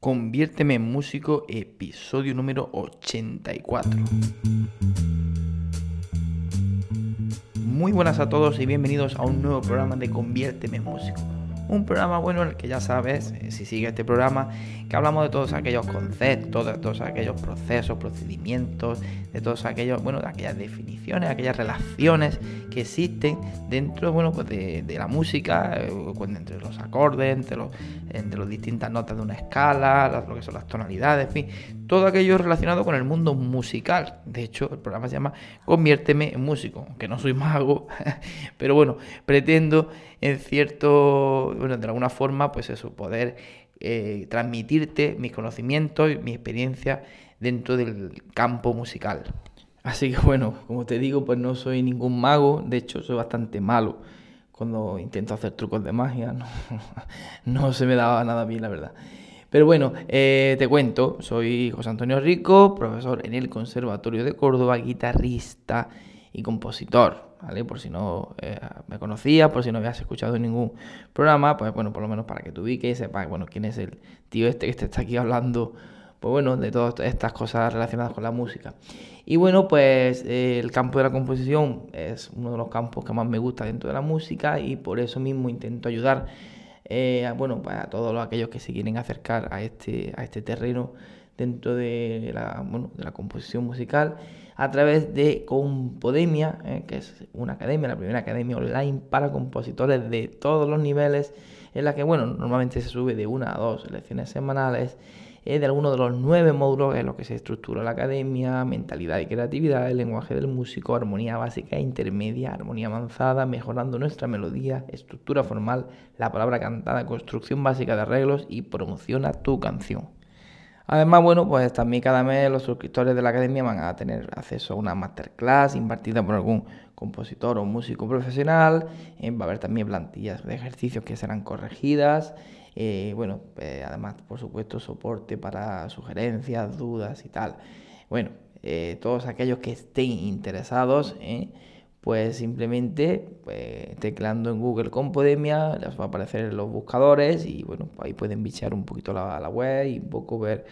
Conviérteme en músico, episodio número 84. Muy buenas a todos y bienvenidos a un nuevo programa de Conviérteme en músico un programa bueno en el que ya sabes, eh, si sigue este programa, que hablamos de todos aquellos conceptos, de todos aquellos procesos, procedimientos, de todos aquellos, bueno, de aquellas definiciones, aquellas relaciones que existen dentro, bueno, pues de, la música, eh, entre los acordes, entre, los, las distintas notas de una escala, lo que son las tonalidades, en fin, todo aquello relacionado con el mundo musical. De hecho, el programa se llama Conviérteme en músico, aunque no soy mago, pero bueno, pretendo en cierto, bueno, de alguna forma, pues eso, poder eh, transmitirte mis conocimientos y mi experiencia dentro del campo musical. Así que bueno, como te digo, pues no soy ningún mago, de hecho soy bastante malo. Cuando intento hacer trucos de magia, no, se me daba nada bien, la verdad. Pero bueno, eh, te cuento, soy José Antonio Rico, profesor en el Conservatorio de Córdoba, guitarrista y compositor. ¿vale? Por si no eh, me conocías, por si no habías escuchado ningún programa, pues bueno, por lo menos para que ubiques y sepas, bueno, quién es el tío este que te está aquí hablando, pues bueno, de todas estas cosas relacionadas con la música. Y bueno, pues eh, el campo de la composición es uno de los campos que más me gusta dentro de la música y por eso mismo intento ayudar eh, a, bueno, pues a todos aquellos que se quieren acercar a este, a este terreno dentro de la, bueno, de la composición musical a través de Compodemia, eh, que es una academia, la primera academia online para compositores de todos los niveles, en la que, bueno, normalmente se sube de una a dos lecciones semanales eh, de algunos de los nueve módulos en los que se estructura la academia, mentalidad y creatividad, el lenguaje del músico, armonía básica e intermedia, armonía avanzada, mejorando nuestra melodía, estructura formal, la palabra cantada, construcción básica de arreglos y promociona tu canción. Además, bueno, pues también cada mes los suscriptores de la academia van a tener acceso a una masterclass impartida por algún compositor o músico profesional. Eh, va a haber también plantillas de ejercicios que serán corregidas. Eh, bueno, pues, además, por supuesto, soporte para sugerencias, dudas y tal. Bueno, eh, todos aquellos que estén interesados, pues simplemente pues, teclando en Google Compodemia, les va a aparecer en los buscadores y bueno, ahí pueden bichear un poquito la, la web y un poco ver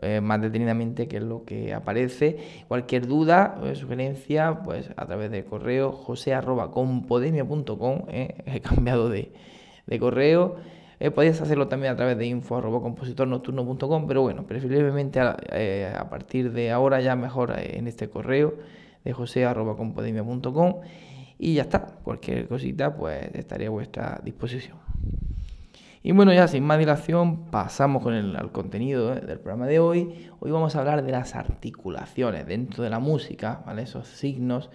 eh, más detenidamente qué es lo que aparece. Cualquier duda o sugerencia, pues a través del correo jose.compodemia.com, eh, he cambiado de, correo. Eh, podéis hacerlo también a través de info.compositornocturno.com, pero bueno, preferiblemente a, a, partir de ahora ya mejor en este correo de jose.compodemia.com y ya está. Cualquier cosita, pues estaría a vuestra disposición. Y bueno, ya sin más dilación, pasamos con el al contenido eh, del programa de hoy. Hoy vamos a hablar de las articulaciones dentro de la música, ¿vale? Esos signos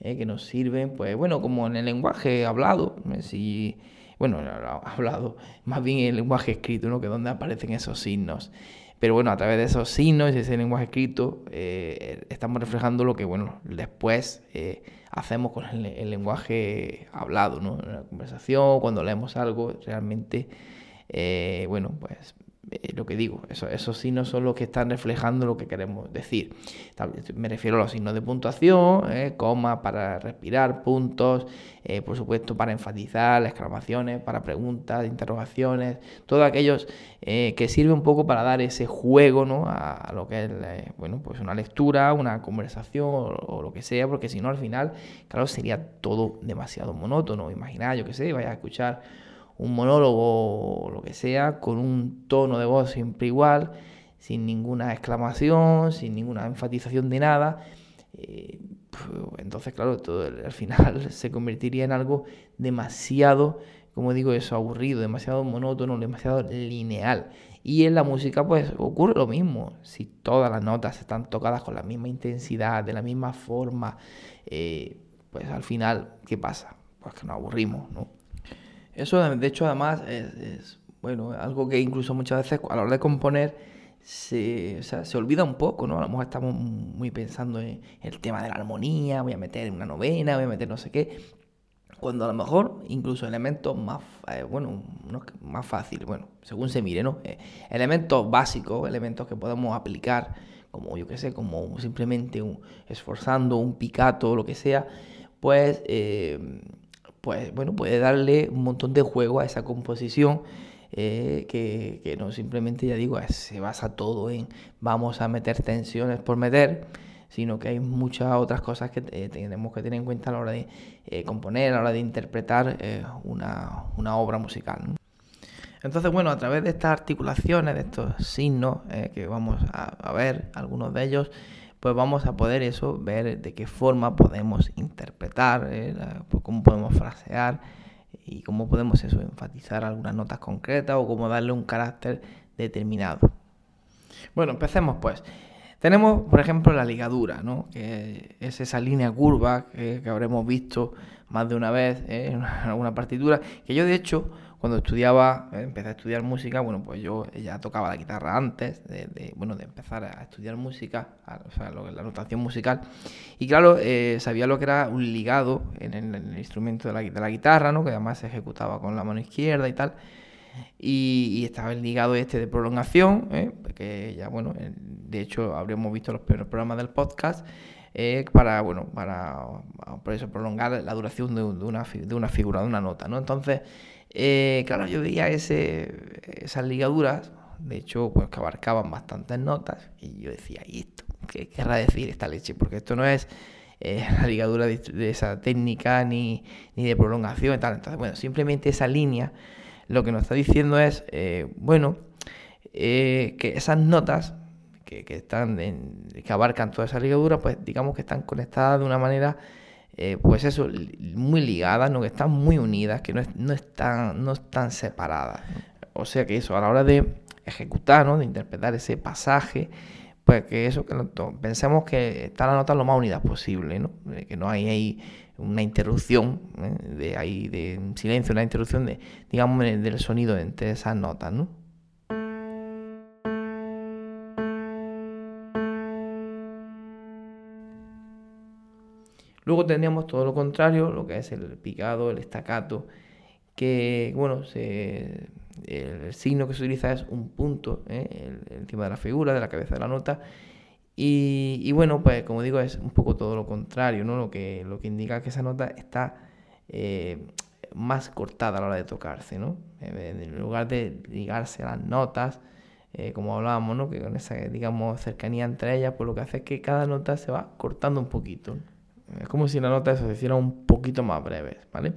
eh, que nos sirven, pues bueno, como en el lenguaje hablado, eh, si, bueno, hablado, más bien en el lenguaje escrito, ¿no? Que donde aparecen esos signos. Pero bueno, a través de esos signos y ese lenguaje escrito, eh, estamos reflejando lo que, bueno, después eh, hacemos con el, lenguaje hablado, ¿no? En la conversación, cuando leemos algo, realmente, eh, bueno, pues eh, lo que digo, eso, esos signos son los que están reflejando lo que queremos decir. Me refiero a los signos de puntuación, eh, coma para respirar, puntos, eh, por supuesto para enfatizar, exclamaciones, para preguntas, interrogaciones, todos aquellos que sirven un poco para dar ese juego ¿no? a, lo que es bueno, pues una lectura, una conversación o, lo que sea, porque si no al final, claro, sería todo demasiado monótono. Imaginar, yo que sé, vaya a escuchar un monólogo o lo que sea, con un tono de voz siempre igual, sin ninguna exclamación, sin ninguna enfatización de nada. Eh, entonces, claro, todo al final se convertiría en algo demasiado, como digo, eso, aburrido, demasiado monótono, demasiado lineal. Y en la música, pues ocurre lo mismo. Si todas las notas están tocadas con la misma intensidad, de la misma forma, eh, pues al final, ¿qué pasa? Pues que nos aburrimos, ¿no? Eso, de hecho, además, es, bueno, algo que incluso muchas veces a la hora de componer se, se olvida un poco, ¿no? A lo mejor estamos muy pensando en el tema de la armonía, voy a meter una novena, voy a meter no sé qué, cuando a lo mejor incluso elementos más, eh, bueno, más fáciles, bueno, según se mire, ¿no? Eh, elementos básicos, elementos que podemos aplicar, como yo qué sé, como simplemente esforzando un picato, lo que sea, pues, eh, pues, bueno, puede darle un montón de juego a esa composición eh, que, no simplemente, ya digo, se basa todo en vamos a meter tensiones por meter, sino que hay muchas otras cosas que eh, tenemos que tener en cuenta a la hora de eh, componer, a la hora de interpretar una, obra musical. Entonces, bueno, a través de estas articulaciones, de estos signos que vamos a, ver, algunos de ellos, pues vamos a poder eso, ver de qué forma podemos interpretar, cómo podemos frasear y cómo podemos eso, enfatizar algunas notas concretas o cómo darle un carácter determinado. Bueno, empecemos pues. Tenemos, por ejemplo, la ligadura, ¿no? que es esa línea curva que, habremos visto más de una vez ¿eh? en alguna partitura, que yo de hecho cuando estudiaba, eh, empecé a estudiar música, bueno, pues yo ya tocaba la guitarra antes de, bueno, de empezar a estudiar música, o sea, la notación musical. Y claro, eh, sabía lo que era un ligado en el, instrumento de la, de guitarra, ¿no? Que además se ejecutaba con la mano izquierda y tal. Y, estaba el ligado este de prolongación, ¿eh? que ya, bueno, de hecho habríamos visto los primeros programas del podcast. para, bueno, para, por eso prolongar la duración de, una, de una figura, de una nota, ¿no? Entonces, eh, claro, yo veía ese, esas ligaduras, de hecho, pues que abarcaban bastantes notas, y yo decía, ¿y esto? ¿Qué querrá decir esta leche? Porque esto no es eh, la ligadura de, esa técnica ni, de prolongación y tal. Entonces, bueno, simplemente esa línea lo que nos está diciendo es, eh, bueno, que esas notas que, están que abarcan toda esa ligadura, pues digamos que están conectadas de una manera eh, pues eso, muy ligadas, ¿no? que están muy unidas, que no, no, están, no están separadas. O sea que eso, a la hora de ejecutar, ¿no? de interpretar ese pasaje, pues que eso, que pensemos que está la nota lo más unida posible, ¿no? que no hay ahí una interrupción, ¿eh? de ahí de silencio, una interrupción de, digamos, del sonido entre esas notas, ¿no? Luego tendríamos todo lo contrario, lo que es el picado, el estacato, que, bueno, el, signo que se utiliza es un punto ¿eh? encima de la figura, de la cabeza de la nota. Y, bueno, pues como digo, es un poco todo lo contrario, ¿no? Lo que, lo que indica que esa nota está eh, más cortada a la hora de tocarse, ¿no? En lugar de ligarse a las notas, eh, como hablábamos, ¿no? Que con esa, digamos, cercanía entre ellas, pues lo que hace es que cada nota se va cortando un poquito. Es como si la nota se hiciera un poquito más breve, ¿vale?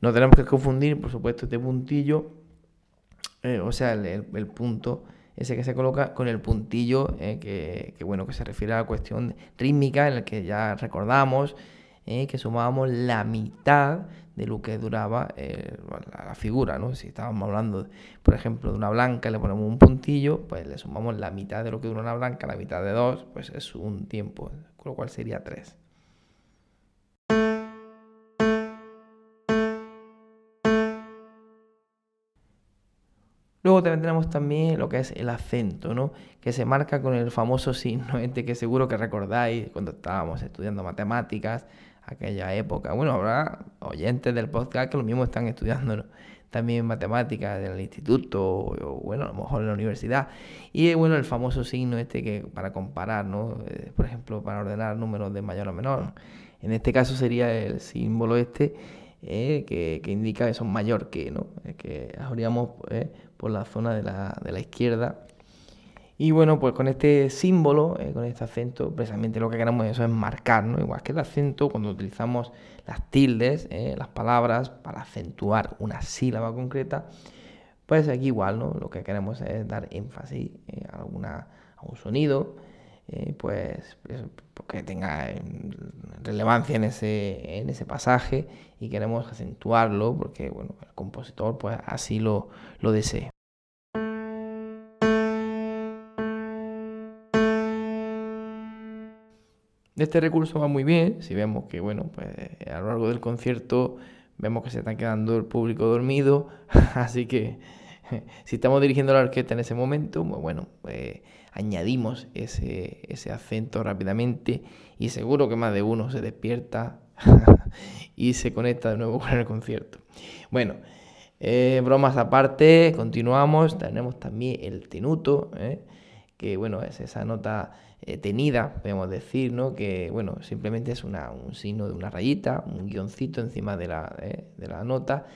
No tenemos que confundir, por supuesto, este puntillo, eh, o sea, el, punto ese que se coloca con el puntillo eh, que, bueno, que se refiere a la cuestión rítmica en el que ya recordamos eh, que sumábamos la mitad de lo que duraba la, figura, ¿no? Si estábamos hablando, por ejemplo, de una blanca, le ponemos un puntillo, pues le sumamos la mitad de lo que dura una blanca, la mitad de dos, pues es un tiempo, con lo cual sería tres. Luego tenemos también lo que es el acento, ¿no? Que se marca con el famoso signo este que seguro que recordáis cuando estábamos estudiando matemáticas, aquella época. Bueno, habrá oyentes del podcast que lo mismo están estudiando también matemáticas en el instituto o, bueno, a lo mejor en la universidad. Y bueno, el famoso signo este que para comparar, ¿no? Eh, por ejemplo, para ordenar números de mayor a menor. En este caso sería el símbolo este eh, que, indica que son mayor que, ¿no? Eh, que habríamos por la zona de la, de la izquierda. Y bueno, pues con este símbolo, eh, con este acento, precisamente lo que queremos eso es marcar, ¿no? Igual que el acento, cuando utilizamos las tildes, eh, las palabras, para acentuar una sílaba concreta, pues aquí igual, ¿no? Lo que queremos es dar énfasis eh, a, alguna, a un sonido, pues, pues que tenga relevancia en ese, en ese pasaje y queremos acentuarlo porque, bueno, el compositor pues así lo, lo desea. Este recurso va muy bien, si vemos que, bueno, pues a lo largo del concierto vemos que se está quedando el público dormido, así que si estamos dirigiendo la orquesta en ese momento, bueno, pues añadimos ese, ese acento rápidamente y seguro que más de uno se despierta y se conecta de nuevo con el concierto. Bueno, eh, bromas aparte, continuamos, tenemos también el tenuto, ¿eh? que bueno, es esa nota eh, tenida, podemos decir, ¿no? Que bueno, simplemente es un signo de una rayita, un guioncito encima de la, de la nota.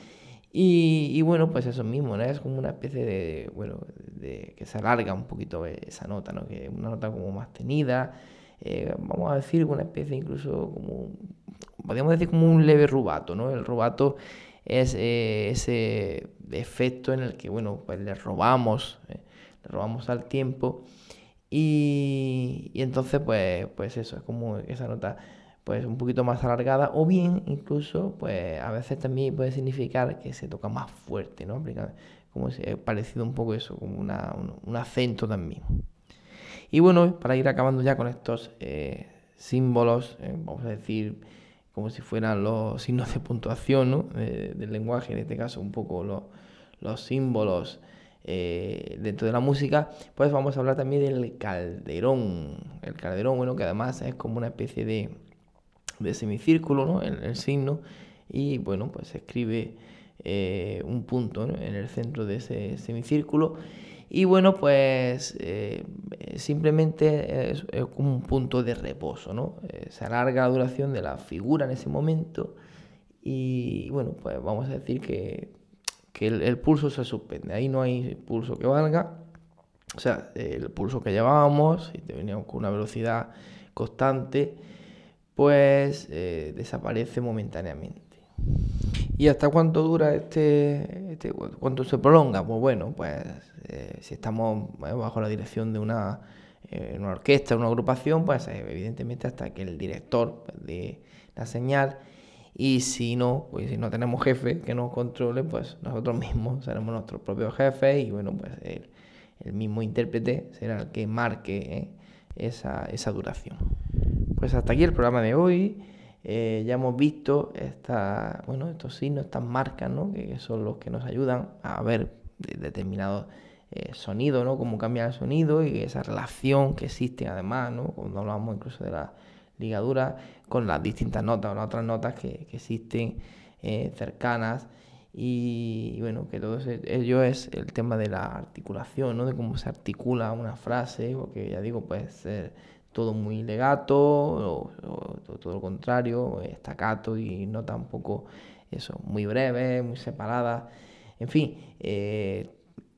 Y, bueno, pues eso mismo, ¿no? Es como una especie de, bueno, de que se alarga un poquito esa nota, ¿no? Que una nota como más tenida, vamos a decir una especie incluso como, podríamos decir como un leve rubato, ¿no? El rubato es eh, ese efecto en el que, bueno, pues le robamos, eh, le robamos al tiempo y, entonces, pues, pues eso, es como esa nota pues un poquito más alargada o bien incluso pues a veces también puede significar que se toca más fuerte, ¿no? Como si parecido un poco eso, como un, acento también. Y bueno, para ir acabando ya con estos eh, símbolos, vamos a decir, como si fueran los signos de puntuación ¿no? del lenguaje, en este caso un poco los, símbolos eh, dentro de la música, pues vamos a hablar también del calderón. El calderón, bueno, que además es como una especie de, de semicírculo, ¿no? El, el, signo, y bueno, pues se escribe eh, un punto en el centro de ese semicírculo y bueno, pues eh, simplemente es, como un punto de reposo, ¿no? Eh, se alarga la duración de la figura en ese momento y bueno, pues vamos a decir que, el, pulso se suspende. Ahí no hay pulso que valga. O sea, el pulso que llevábamos, si veníamos con una velocidad constante, pues eh, desaparece momentáneamente. ¿Y hasta cuánto dura este, este cuánto se prolonga? Pues bueno, pues eh, si estamos bajo la dirección de una, eh, una orquesta, una agrupación, pues evidentemente hasta que el director pues, dé la señal. Y si no, pues si no tenemos jefe que nos controle, pues nosotros mismos seremos nuestros propios jefes y bueno, pues el, el mismo intérprete será el que marque esa, esa duración. Pues hasta aquí el programa de hoy. Eh, ya hemos visto esta, bueno, estos signos, estas marcas, ¿no? que son los que nos ayudan a ver determinados eh, sonidos, ¿no? cómo cambia el sonido y esa relación que existe además, ¿no? cuando hablamos incluso de la ligadura con las distintas notas o las otras notas que, existen eh, cercanas. Y, bueno, que todo ello es el tema de la articulación, ¿no? de cómo se articula una frase, porque ya digo, puede ser todo muy legato o, todo lo contrario, estacato y no tampoco eso, muy breve, muy separada. En fin, eh,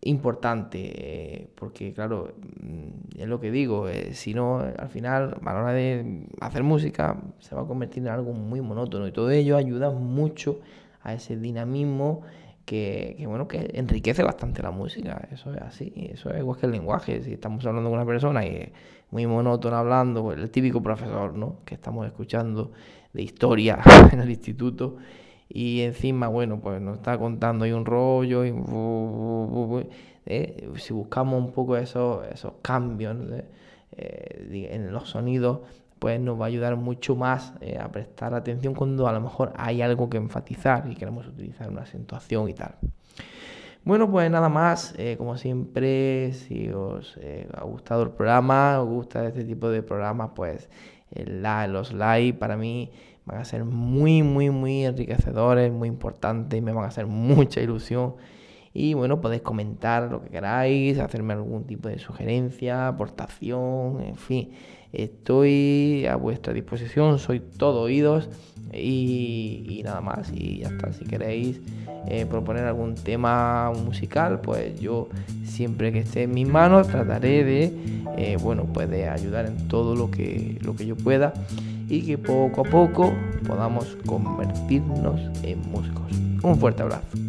importante, eh, porque claro, mm, es lo que digo, eh, si no, al final, a la hora de hacer música, se va a convertir en algo muy monótono y todo ello ayuda mucho a ese dinamismo que, bueno, que enriquece bastante la música, eso es así, eso es igual que el lenguaje, si estamos hablando con una persona y es muy monótona hablando, pues, el típico profesor, ¿no? Que estamos escuchando de historia en el instituto y encima, bueno, pues nos está contando ahí un rollo y ¿eh? si buscamos un poco esos, esos cambios eh, en los sonidos, pues nos va a ayudar mucho más eh, a prestar atención cuando a lo mejor hay algo que enfatizar y queremos utilizar una acentuación y tal. Bueno, pues nada más, eh, como siempre, si os eh, ha gustado el programa, os gusta este tipo de programas, pues los likes para mí van a ser muy, muy, muy enriquecedores, muy importantes, me van a hacer mucha ilusión. Y bueno, podéis comentar lo que queráis, hacerme algún tipo de sugerencia, aportación, en fin. Estoy a vuestra disposición, soy todo oídos y, nada más. Y ya está, si queréis eh, proponer algún tema musical, pues yo siempre que esté en mis manos trataré de, eh, bueno, pues de ayudar en todo lo que, lo que yo pueda y que poco a poco podamos convertirnos en músicos. Un fuerte abrazo.